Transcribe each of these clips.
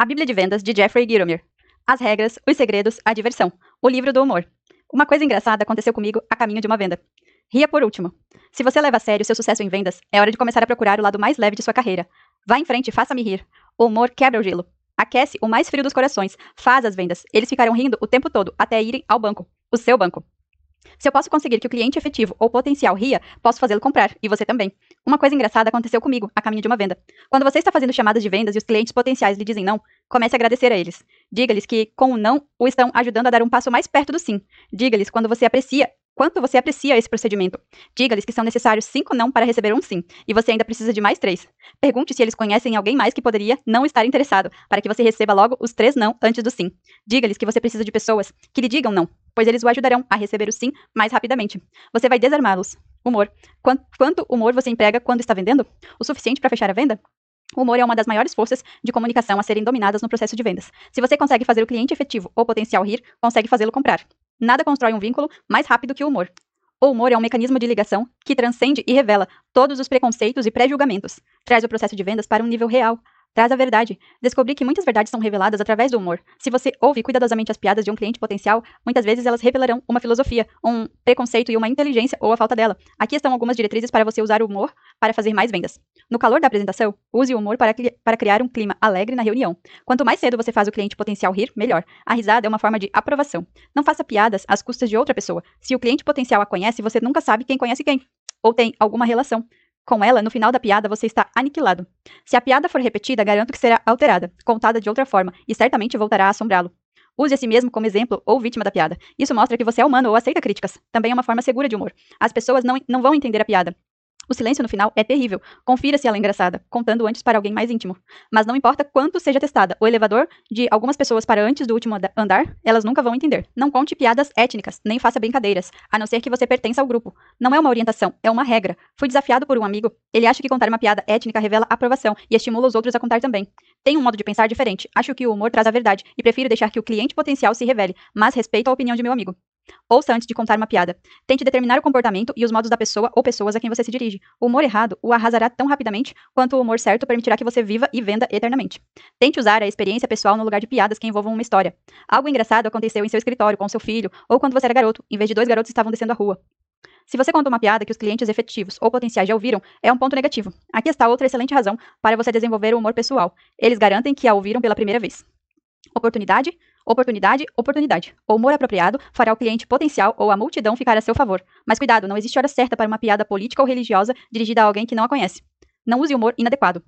A Bíblia de Vendas, de Jeffrey Gitomer. As regras, os segredos, a diversão. O livro do humor. Uma coisa engraçada aconteceu comigo a caminho de uma venda. Ria por último. Se você leva a sério seu sucesso em vendas, é hora de começar a procurar o lado mais leve de sua carreira. Vá em frente e faça-me rir. O humor quebra o gelo. Aquece o mais frio dos corações. Faz as vendas. Eles ficarão rindo o tempo todo até irem ao banco. O seu banco. Se eu posso conseguir que o cliente efetivo ou potencial ria, posso fazê-lo comprar, e você também. Uma coisa engraçada aconteceu comigo, a caminho de uma venda. Quando você está fazendo chamadas de vendas e os clientes potenciais lhe dizem não, comece a agradecer a eles. Diga-lhes que, com o não, o estão ajudando a dar um passo mais perto do sim. Diga-lhes quando você aprecia quanto você aprecia esse procedimento. Diga-lhes que são necessários cinco não para receber um sim, e você ainda precisa de mais três. Pergunte se eles conhecem alguém mais que poderia não estar interessado, para que você receba logo os três não antes do sim. Diga-lhes que você precisa de pessoas que lhe digam não, pois eles o ajudarão a receber o sim mais rapidamente. Você vai desarmá-los. Humor. Quanto, quanto humor você emprega quando está vendendo? O suficiente para fechar a venda? O humor é uma das maiores forças de comunicação a serem dominadas no processo de vendas. Se você consegue fazer o cliente efetivo ou potencial rir, consegue fazê-lo comprar. Nada constrói um vínculo mais rápido que o humor. O humor é um mecanismo de ligação que transcende e revela todos os preconceitos e pré-julgamentos. Traz o processo de vendas para um nível real, Traz a verdade. Descobri que muitas verdades são reveladas através do humor. Se você ouve cuidadosamente as piadas de um cliente potencial, muitas vezes elas revelarão uma filosofia, um preconceito e uma inteligência ou a falta dela. Aqui estão algumas diretrizes para você usar o humor para fazer mais vendas. No calor da apresentação, use o humor para, para criar um clima alegre na reunião. Quanto mais cedo você faz o cliente potencial rir, melhor. A risada é uma forma de aprovação. Não faça piadas às custas de outra pessoa. Se o cliente potencial a conhece, você nunca sabe quem conhece quem. Ou tem alguma relação. Com ela, no final da piada, você está aniquilado. Se a piada for repetida, garanto que será alterada, contada de outra forma, e certamente voltará a assombrá-lo. Use a si mesmo como exemplo ou vítima da piada. Isso mostra que você é humano ou aceita críticas. Também é uma forma segura de humor. As pessoas não, não vão entender a piada. O silêncio no final é terrível. Confira se ela é engraçada, contando antes para alguém mais íntimo. Mas não importa quanto seja testada, o elevador de algumas pessoas para antes do último andar, elas nunca vão entender. Não conte piadas étnicas, nem faça brincadeiras, a não ser que você pertença ao grupo. Não é uma orientação, é uma regra. Fui desafiado por um amigo. Ele acha que contar uma piada étnica revela aprovação e estimula os outros a contar também. Tenho um modo de pensar diferente. Acho que o humor traz a verdade e prefiro deixar que o cliente potencial se revele, mas respeito a opinião de meu amigo. Ouça antes de contar uma piada. Tente determinar o comportamento e os modos da pessoa ou pessoas a quem você se dirige. O humor errado o arrasará tão rapidamente quanto o humor certo permitirá que você viva e venda eternamente. Tente usar a experiência pessoal no lugar de piadas que envolvam uma história. Algo engraçado aconteceu em seu escritório com seu filho ou quando você era garoto, em vez de dois garotos estavam descendo a rua. Se você conta uma piada que os clientes efetivos ou potenciais já ouviram, é um ponto negativo. Aqui está outra excelente razão para você desenvolver o humor pessoal. Eles garantem que a ouviram pela primeira vez. Oportunidade, Oportunidade, oportunidade. O humor apropriado fará o cliente potencial ou a multidão ficar a seu favor. Mas cuidado, não existe hora certa para uma piada política ou religiosa dirigida a alguém que não a conhece. Não use humor inadequado.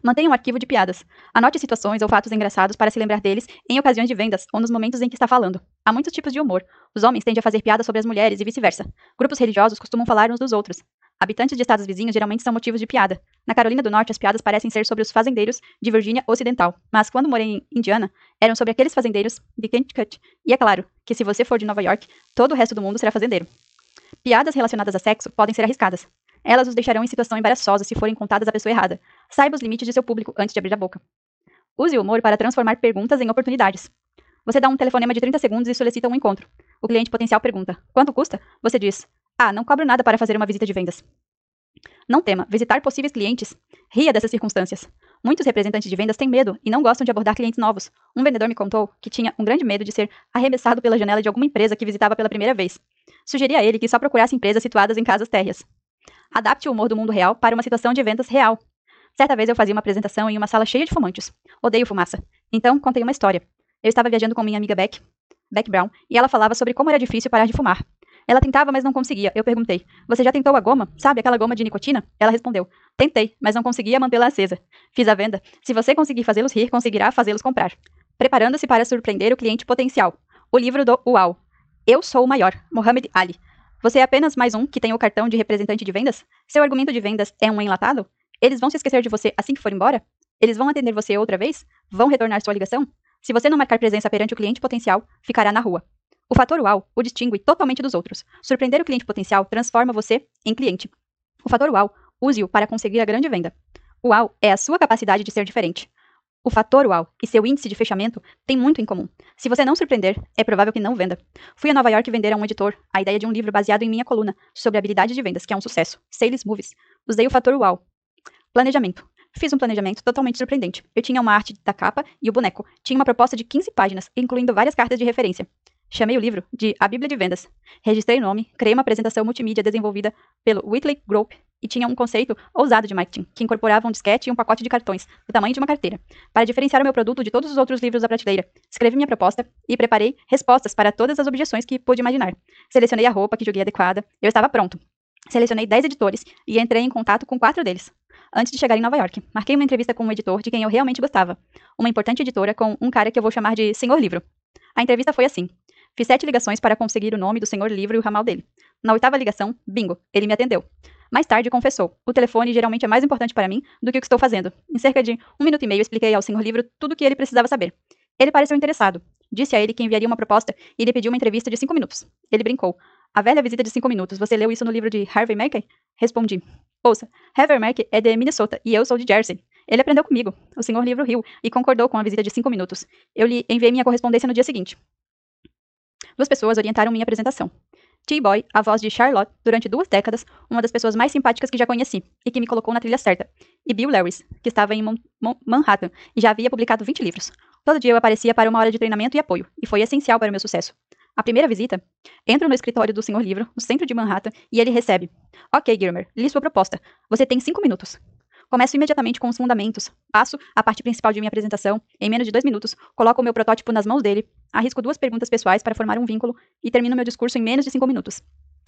Mantenha um arquivo de piadas. Anote situações ou fatos engraçados para se lembrar deles em ocasiões de vendas ou nos momentos em que está falando. Há muitos tipos de humor. Os homens tendem a fazer piadas sobre as mulheres e vice-versa. Grupos religiosos costumam falar uns dos outros. Habitantes de estados vizinhos geralmente são motivos de piada. Na Carolina do Norte, as piadas parecem ser sobre os fazendeiros de Virgínia Ocidental, mas quando morei em Indiana, eram sobre aqueles fazendeiros de Kentucky. E é claro que se você for de Nova York, todo o resto do mundo será fazendeiro. Piadas relacionadas a sexo podem ser arriscadas. Elas os deixarão em situação embaraçosa se forem contadas à pessoa errada. Saiba os limites de seu público antes de abrir a boca. Use o humor para transformar perguntas em oportunidades. Você dá um telefonema de 30 segundos e solicita um encontro. O cliente potencial pergunta: Quanto custa? Você diz: ah, não cobro nada para fazer uma visita de vendas. Não tema, visitar possíveis clientes. Ria dessas circunstâncias. Muitos representantes de vendas têm medo e não gostam de abordar clientes novos. Um vendedor me contou que tinha um grande medo de ser arremessado pela janela de alguma empresa que visitava pela primeira vez. Sugeri a ele que só procurasse empresas situadas em casas térreas. Adapte o humor do mundo real para uma situação de vendas real. Certa vez eu fazia uma apresentação em uma sala cheia de fumantes. Odeio fumaça. Então, contei uma história. Eu estava viajando com minha amiga Beck, Beck Brown, e ela falava sobre como era difícil parar de fumar. Ela tentava, mas não conseguia. Eu perguntei: Você já tentou a goma? Sabe aquela goma de nicotina? Ela respondeu: Tentei, mas não conseguia mantê-la acesa. Fiz a venda. Se você conseguir fazê-los rir, conseguirá fazê-los comprar. Preparando-se para surpreender o cliente potencial. O livro do Uau. Eu sou o maior. Mohamed Ali. Você é apenas mais um que tem o cartão de representante de vendas? Seu argumento de vendas é um enlatado? Eles vão se esquecer de você assim que for embora? Eles vão atender você outra vez? Vão retornar sua ligação? Se você não marcar presença perante o cliente potencial, ficará na rua. O fator UAU o distingue totalmente dos outros. Surpreender o cliente potencial transforma você em cliente. O fator UAU, use-o para conseguir a grande venda. O UAU é a sua capacidade de ser diferente. O fator UAU e seu índice de fechamento têm muito em comum. Se você não surpreender, é provável que não venda. Fui a Nova York vender a um editor a ideia de um livro baseado em minha coluna sobre habilidade de vendas, que é um sucesso. Sales Movies. Usei o fator UAU. Planejamento. Fiz um planejamento totalmente surpreendente. Eu tinha uma arte da capa e o boneco. Tinha uma proposta de 15 páginas, incluindo várias cartas de referência. Chamei o livro de A Bíblia de Vendas. Registrei o nome, criei uma apresentação multimídia desenvolvida pelo Whitley Group e tinha um conceito ousado de marketing, que incorporava um disquete e um pacote de cartões, do tamanho de uma carteira, para diferenciar o meu produto de todos os outros livros da prateleira. Escrevi minha proposta e preparei respostas para todas as objeções que pude imaginar. Selecionei a roupa que julguei adequada. Eu estava pronto. Selecionei 10 editores e entrei em contato com quatro deles. Antes de chegar em Nova York, marquei uma entrevista com um editor de quem eu realmente gostava. Uma importante editora com um cara que eu vou chamar de Senhor Livro. A entrevista foi assim. Fiz sete ligações para conseguir o nome do Senhor Livro e o ramal dele. Na oitava ligação, bingo, ele me atendeu. Mais tarde, confessou: o telefone geralmente é mais importante para mim do que o que estou fazendo. Em cerca de um minuto e meio, expliquei ao Senhor Livro tudo o que ele precisava saber. Ele pareceu interessado. Disse a ele que enviaria uma proposta e lhe pediu uma entrevista de cinco minutos. Ele brincou. A velha visita de cinco minutos. Você leu isso no livro de Harvey Mackay? Respondi. Ouça, Harvey Mackay é de Minnesota e eu sou de Jersey. Ele aprendeu comigo. O senhor livro riu e concordou com a visita de cinco minutos. Eu lhe enviei minha correspondência no dia seguinte. Duas pessoas orientaram minha apresentação. T-Boy, a voz de Charlotte, durante duas décadas, uma das pessoas mais simpáticas que já conheci e que me colocou na trilha certa. E Bill Lewis, que estava em Mon Mon Manhattan e já havia publicado 20 livros. Todo dia eu aparecia para uma hora de treinamento e apoio, e foi essencial para o meu sucesso. A primeira visita, entro no escritório do Senhor Livro, no centro de Manhattan, e ele recebe. Ok, Gilmer, li sua proposta. Você tem cinco minutos. Começo imediatamente com os fundamentos, passo a parte principal de minha apresentação, em menos de dois minutos, coloco o meu protótipo nas mãos dele, arrisco duas perguntas pessoais para formar um vínculo e termino meu discurso em menos de cinco minutos.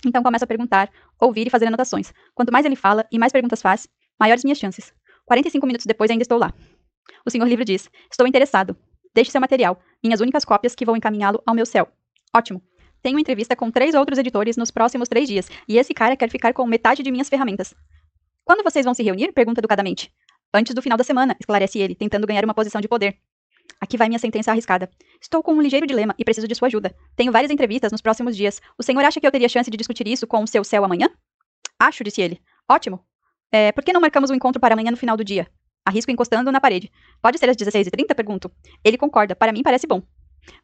Então começo a perguntar, ouvir e fazer anotações. Quanto mais ele fala e mais perguntas faz, maiores minhas chances. 45 minutos depois ainda estou lá. O senhor livro diz: Estou interessado. Deixe seu material, minhas únicas cópias que vou encaminhá-lo ao meu céu. Ótimo. Tenho entrevista com três outros editores nos próximos três dias, e esse cara quer ficar com metade de minhas ferramentas. Quando vocês vão se reunir? pergunta educadamente. Antes do final da semana, esclarece ele, tentando ganhar uma posição de poder. Aqui vai minha sentença arriscada. Estou com um ligeiro dilema e preciso de sua ajuda. Tenho várias entrevistas nos próximos dias. O senhor acha que eu teria chance de discutir isso com o seu céu amanhã? Acho, disse ele. Ótimo. É, por que não marcamos um encontro para amanhã no final do dia? Arrisco encostando na parede. Pode ser às 16h30? Pergunto. Ele concorda. Para mim parece bom.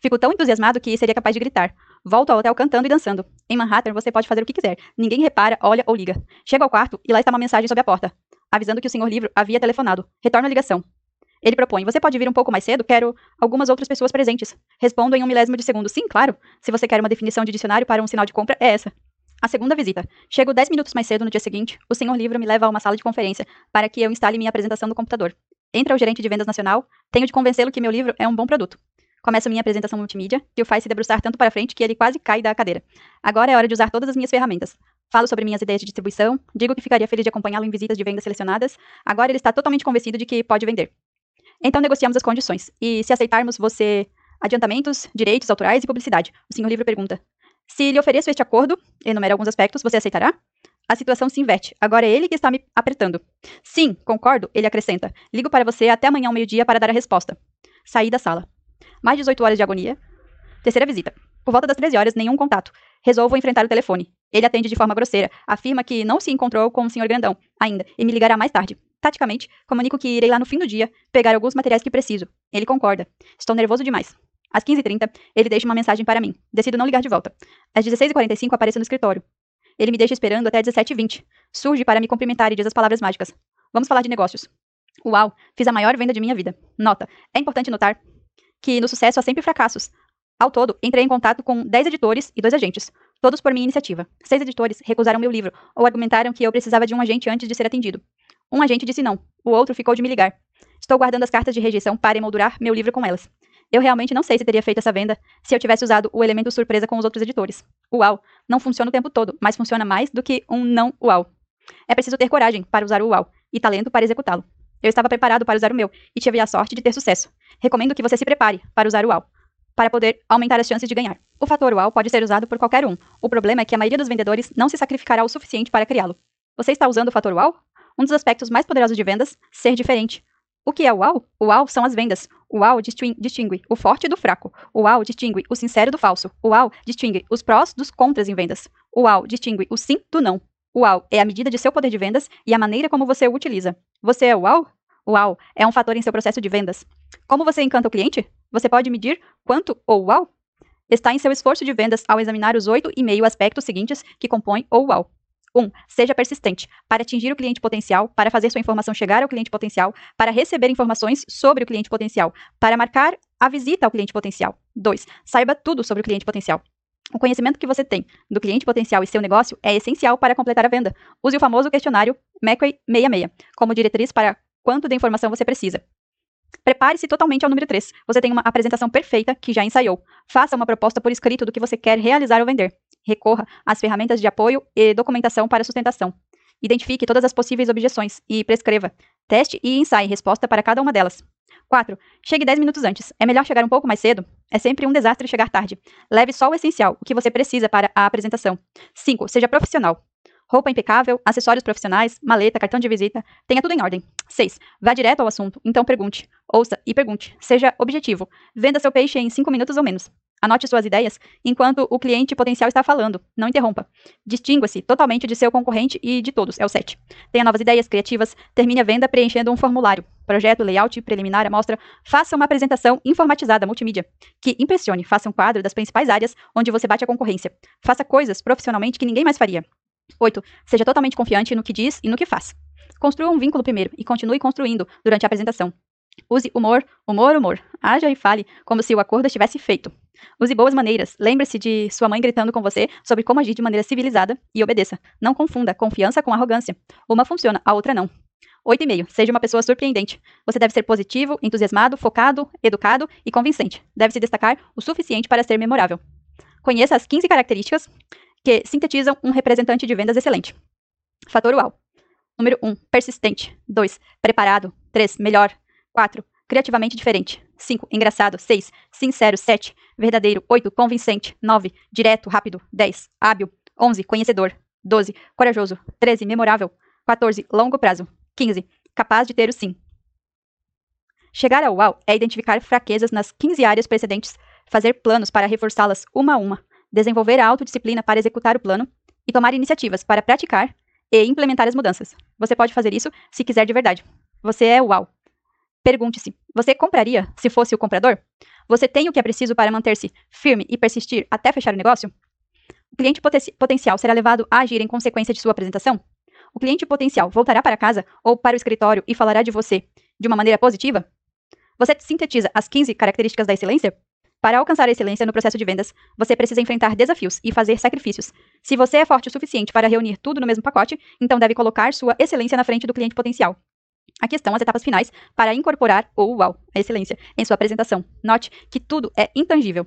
Fico tão entusiasmado que seria capaz de gritar. Volto ao hotel cantando e dançando. Em Manhattan, você pode fazer o que quiser. Ninguém repara, olha ou liga. Chego ao quarto e lá está uma mensagem sob a porta, avisando que o senhor livro havia telefonado. Retorno a ligação. Ele propõe: Você pode vir um pouco mais cedo? Quero algumas outras pessoas presentes. Respondo em um milésimo de segundo: Sim, claro. Se você quer uma definição de dicionário para um sinal de compra, é essa. A segunda visita. Chego dez minutos mais cedo no dia seguinte. O senhor livro me leva a uma sala de conferência para que eu instale minha apresentação no computador. Entra o gerente de vendas nacional. Tenho de convencê-lo que meu livro é um bom produto. Começo minha apresentação multimídia, que o faz se debruçar tanto para frente que ele quase cai da cadeira. Agora é hora de usar todas as minhas ferramentas. Falo sobre minhas ideias de distribuição, digo que ficaria feliz de acompanhá-lo em visitas de vendas selecionadas. Agora ele está totalmente convencido de que pode vender. Então negociamos as condições. E se aceitarmos você adiantamentos, direitos autorais e publicidade? O senhor livro pergunta. Se lhe ofereço este acordo, enumera alguns aspectos, você aceitará? A situação se inverte. Agora é ele que está me apertando. Sim, concordo, ele acrescenta. Ligo para você até amanhã ao meio-dia para dar a resposta. Saí da sala. Mais 18 horas de agonia. Terceira visita. Por volta das 13 horas, nenhum contato. Resolvo enfrentar o telefone. Ele atende de forma grosseira. Afirma que não se encontrou com o Sr. Grandão ainda e me ligará mais tarde. Taticamente, comunico que irei lá no fim do dia pegar alguns materiais que preciso. Ele concorda. Estou nervoso demais. Às 15h30, ele deixa uma mensagem para mim. Decido não ligar de volta. Às 16h45, apareço no escritório. Ele me deixa esperando até 17h20. Surge para me cumprimentar e diz as palavras mágicas. Vamos falar de negócios. Uau, fiz a maior venda de minha vida. Nota: é importante notar que no sucesso há sempre fracassos. Ao todo, entrei em contato com 10 editores e dois agentes, todos por minha iniciativa. Seis editores recusaram meu livro ou argumentaram que eu precisava de um agente antes de ser atendido. Um agente disse não, o outro ficou de me ligar. Estou guardando as cartas de rejeição para emoldurar meu livro com elas. Eu realmente não sei se teria feito essa venda se eu tivesse usado o elemento surpresa com os outros editores. Uau não funciona o tempo todo, mas funciona mais do que um não uau. É preciso ter coragem para usar o uau e talento para executá-lo. Eu estava preparado para usar o meu e tive a sorte de ter sucesso. Recomendo que você se prepare para usar o UAU, para poder aumentar as chances de ganhar. O fator UAU pode ser usado por qualquer um. O problema é que a maioria dos vendedores não se sacrificará o suficiente para criá-lo. Você está usando o fator UAU? Um dos aspectos mais poderosos de vendas, ser diferente. O que é o UAU? O UAU são as vendas. O UAU distingue o forte do fraco. O UAU distingue o sincero do falso. O UAU distingue os prós dos contras em vendas. O UAU distingue o sim do não. O UAU é a medida de seu poder de vendas e a maneira como você o utiliza. Você é UAU? Uau é um fator em seu processo de vendas. Como você encanta o cliente? Você pode medir quanto o uau está em seu esforço de vendas ao examinar os oito e meio aspectos seguintes que compõem o uau. 1. Seja persistente para atingir o cliente potencial, para fazer sua informação chegar ao cliente potencial, para receber informações sobre o cliente potencial, para marcar a visita ao cliente potencial. 2. Saiba tudo sobre o cliente potencial. O conhecimento que você tem do cliente potencial e seu negócio é essencial para completar a venda. Use o famoso questionário McQuay 66 como diretriz para quanto de informação você precisa. Prepare-se totalmente ao número 3. Você tem uma apresentação perfeita que já ensaiou. Faça uma proposta por escrito do que você quer realizar ou vender. Recorra às ferramentas de apoio e documentação para sustentação. Identifique todas as possíveis objeções e prescreva. Teste e ensaie resposta para cada uma delas. 4. Chegue 10 minutos antes. É melhor chegar um pouco mais cedo? É sempre um desastre chegar tarde. Leve só o essencial, o que você precisa para a apresentação. 5. Seja profissional. Roupa impecável, acessórios profissionais, maleta, cartão de visita, tenha tudo em ordem. 6. Vá direto ao assunto, então pergunte. Ouça e pergunte. Seja objetivo. Venda seu peixe em 5 minutos ou menos. Anote suas ideias enquanto o cliente potencial está falando. Não interrompa. Distingua-se totalmente de seu concorrente e de todos. É o 7. Tenha novas ideias criativas. Termine a venda preenchendo um formulário. Projeto, layout, preliminar, amostra. Faça uma apresentação informatizada multimídia. Que impressione. Faça um quadro das principais áreas onde você bate a concorrência. Faça coisas profissionalmente que ninguém mais faria. 8. Seja totalmente confiante no que diz e no que faz. Construa um vínculo primeiro e continue construindo durante a apresentação. Use humor, humor, humor. Haja e fale como se o acordo estivesse feito. Use boas maneiras. Lembre-se de sua mãe gritando com você sobre como agir de maneira civilizada e obedeça. Não confunda confiança com arrogância. Uma funciona, a outra não. 8,5. Seja uma pessoa surpreendente. Você deve ser positivo, entusiasmado, focado, educado e convincente. Deve se destacar o suficiente para ser memorável. Conheça as 15 características que sintetizam um representante de vendas excelente. Fator UAU. Número 1. Persistente. 2. Preparado. 3. Melhor. 4. Criativamente diferente. 5. Engraçado. 6. Sincero. 7. Verdadeiro. 8. Convincente. 9. Direto. Rápido. 10. Hábil. 11. Conhecedor. 12. Corajoso. 13. Memorável. 14. Longo prazo. 15. Capaz de ter o sim. Chegar ao UAU é identificar fraquezas nas 15 áreas precedentes, fazer planos para reforçá-las uma a uma, desenvolver a autodisciplina para executar o plano e tomar iniciativas para praticar e implementar as mudanças. Você pode fazer isso se quiser de verdade. Você é UAU. Pergunte-se: você compraria se fosse o comprador? Você tem o que é preciso para manter-se firme e persistir até fechar o negócio? O cliente poten potencial será levado a agir em consequência de sua apresentação? O cliente potencial voltará para casa ou para o escritório e falará de você de uma maneira positiva? Você sintetiza as 15 características da excelência? Para alcançar a excelência no processo de vendas, você precisa enfrentar desafios e fazer sacrifícios. Se você é forte o suficiente para reunir tudo no mesmo pacote, então deve colocar sua excelência na frente do cliente potencial. Aqui estão as etapas finais para incorporar o UAU, a excelência, em sua apresentação. Note que tudo é intangível.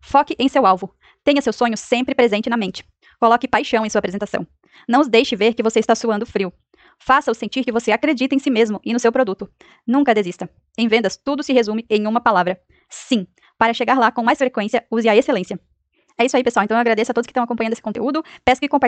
Foque em seu alvo. Tenha seu sonho sempre presente na mente. Coloque paixão em sua apresentação. Não os deixe ver que você está suando frio. Faça-os sentir que você acredita em si mesmo e no seu produto. Nunca desista. Em vendas, tudo se resume em uma palavra: sim. Para chegar lá com mais frequência, use a excelência. É isso aí, pessoal. Então eu agradeço a todos que estão acompanhando esse conteúdo. Peço que compartilhem